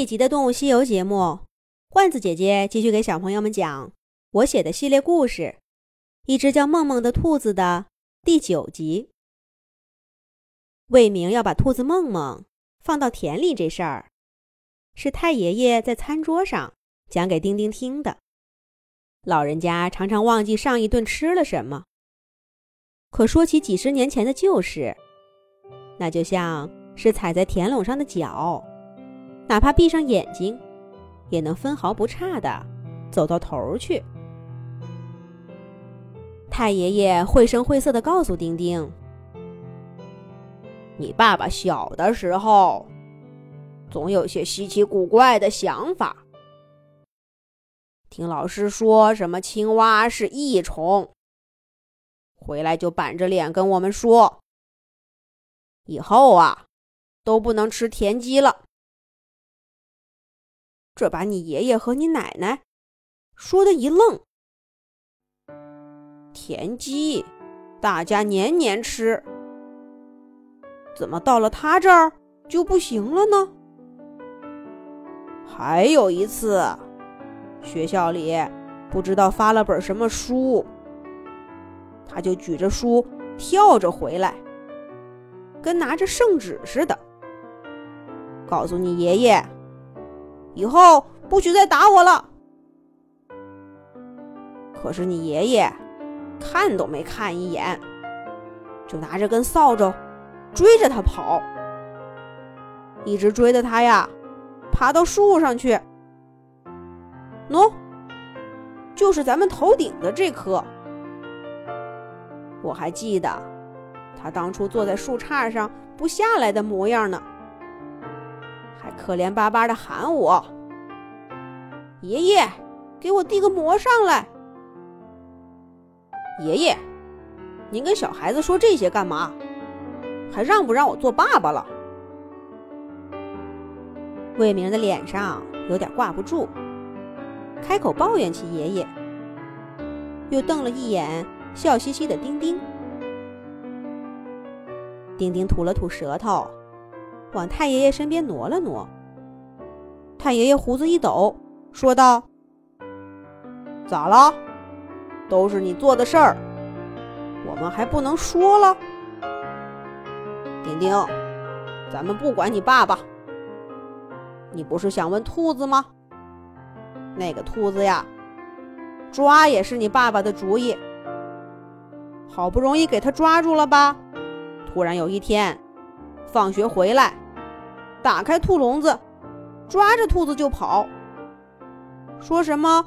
一集的《动物西游》节目，罐子姐姐继续给小朋友们讲我写的系列故事《一只叫梦梦的兔子》的第九集。魏明要把兔子梦梦放到田里这事儿，是太爷爷在餐桌上讲给丁丁听的。老人家常常忘记上一顿吃了什么，可说起几十年前的旧事，那就像是踩在田垄上的脚。哪怕闭上眼睛，也能分毫不差的走到头去。太爷爷绘声绘色的告诉丁丁：“你爸爸小的时候，总有些稀奇古怪的想法。听老师说什么青蛙是益虫，回来就板着脸跟我们说，以后啊，都不能吃田鸡了。”这把你爷爷和你奶奶说的一愣。田鸡，大家年年吃，怎么到了他这儿就不行了呢？还有一次，学校里不知道发了本什么书，他就举着书跳着回来，跟拿着圣旨似的，告诉你爷爷。以后不许再打我了。可是你爷爷看都没看一眼，就拿着根扫帚追着他跑，一直追着他呀，爬到树上去。喏，就是咱们头顶的这棵。我还记得他当初坐在树杈上不下来的模样呢。可怜巴巴的喊我：“爷爷，给我递个馍上来。”爷爷，您跟小孩子说这些干嘛？还让不让我做爸爸了？魏明的脸上有点挂不住，开口抱怨起爷爷，又瞪了一眼笑嘻嘻的丁丁。丁丁吐了吐舌头。往太爷爷身边挪了挪，太爷爷胡子一抖，说道：“咋了？都是你做的事儿，我们还不能说了？丁丁，咱们不管你爸爸，你不是想问兔子吗？那个兔子呀，抓也是你爸爸的主意，好不容易给他抓住了吧？突然有一天，放学回来。”打开兔笼子，抓着兔子就跑。说什么，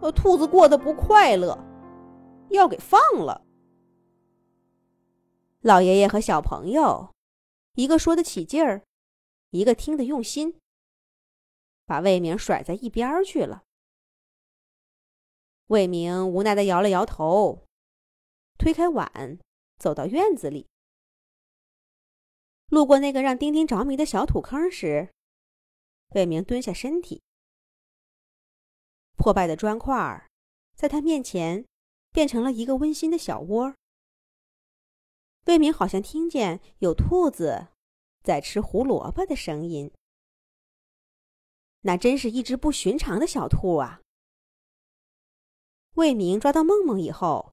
呃，兔子过得不快乐，要给放了。老爷爷和小朋友，一个说得起劲儿，一个听得用心，把魏明甩在一边去了。魏明无奈的摇了摇头，推开碗，走到院子里。路过那个让丁丁着迷的小土坑时，魏明蹲下身体。破败的砖块儿在他面前变成了一个温馨的小窝。魏明好像听见有兔子在吃胡萝卜的声音。那真是一只不寻常的小兔啊！魏明抓到梦梦以后，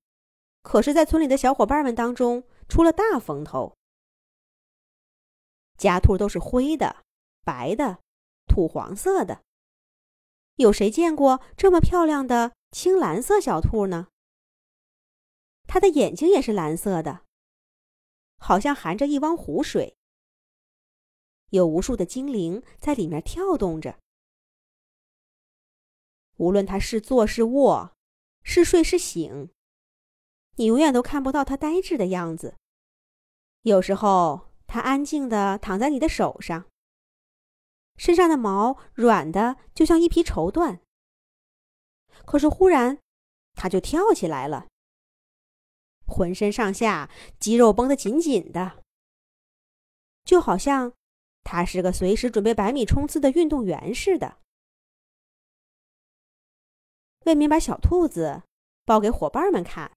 可是在村里的小伙伴们当中出了大风头。家兔都是灰的、白的、土黄色的。有谁见过这么漂亮的青蓝色小兔呢？它的眼睛也是蓝色的，好像含着一汪湖水。有无数的精灵在里面跳动着。无论它是坐是卧，是睡是醒，你永远都看不到它呆滞的样子。有时候。它安静地躺在你的手上，身上的毛软的就像一匹绸缎。可是忽然，它就跳起来了，浑身上下肌肉绷得紧紧的，就好像它是个随时准备百米冲刺的运动员似的。魏明把小兔子抱给伙伴们看，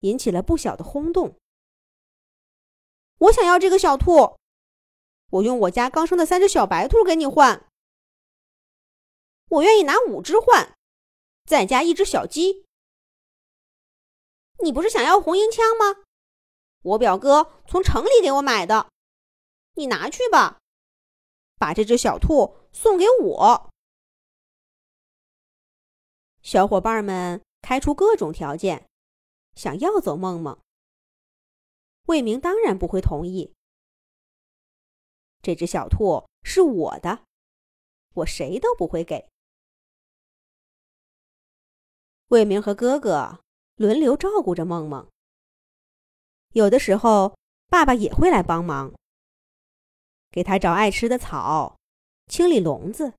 引起了不小的轰动。我想要这个小兔，我用我家刚生的三只小白兔给你换。我愿意拿五只换，再加一只小鸡。你不是想要红缨枪吗？我表哥从城里给我买的，你拿去吧。把这只小兔送给我。小伙伴们开出各种条件，想要走梦梦。魏明当然不会同意。这只小兔是我的，我谁都不会给。魏明和哥哥轮流照顾着梦梦。有的时候，爸爸也会来帮忙，给他找爱吃的草，清理笼子。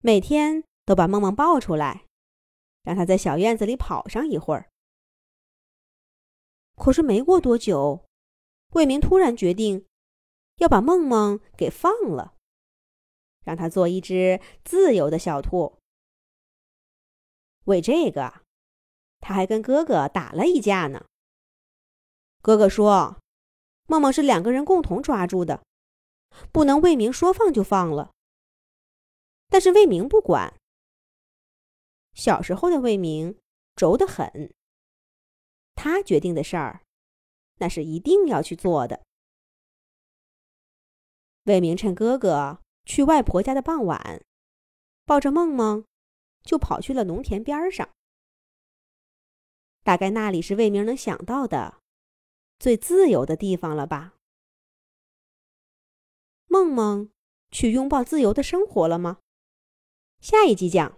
每天都把梦梦抱出来，让他在小院子里跑上一会儿。可是没过多久，魏明突然决定要把梦梦给放了，让他做一只自由的小兔。为这个，他还跟哥哥打了一架呢。哥哥说：“梦梦是两个人共同抓住的，不能魏明说放就放了。”但是魏明不管。小时候的魏明轴得很，他决定的事儿，那是一定要去做的。魏明趁哥哥去外婆家的傍晚，抱着梦梦，就跑去了农田边上。大概那里是魏明能想到的。最自由的地方了吧？梦梦去拥抱自由的生活了吗？下一集讲。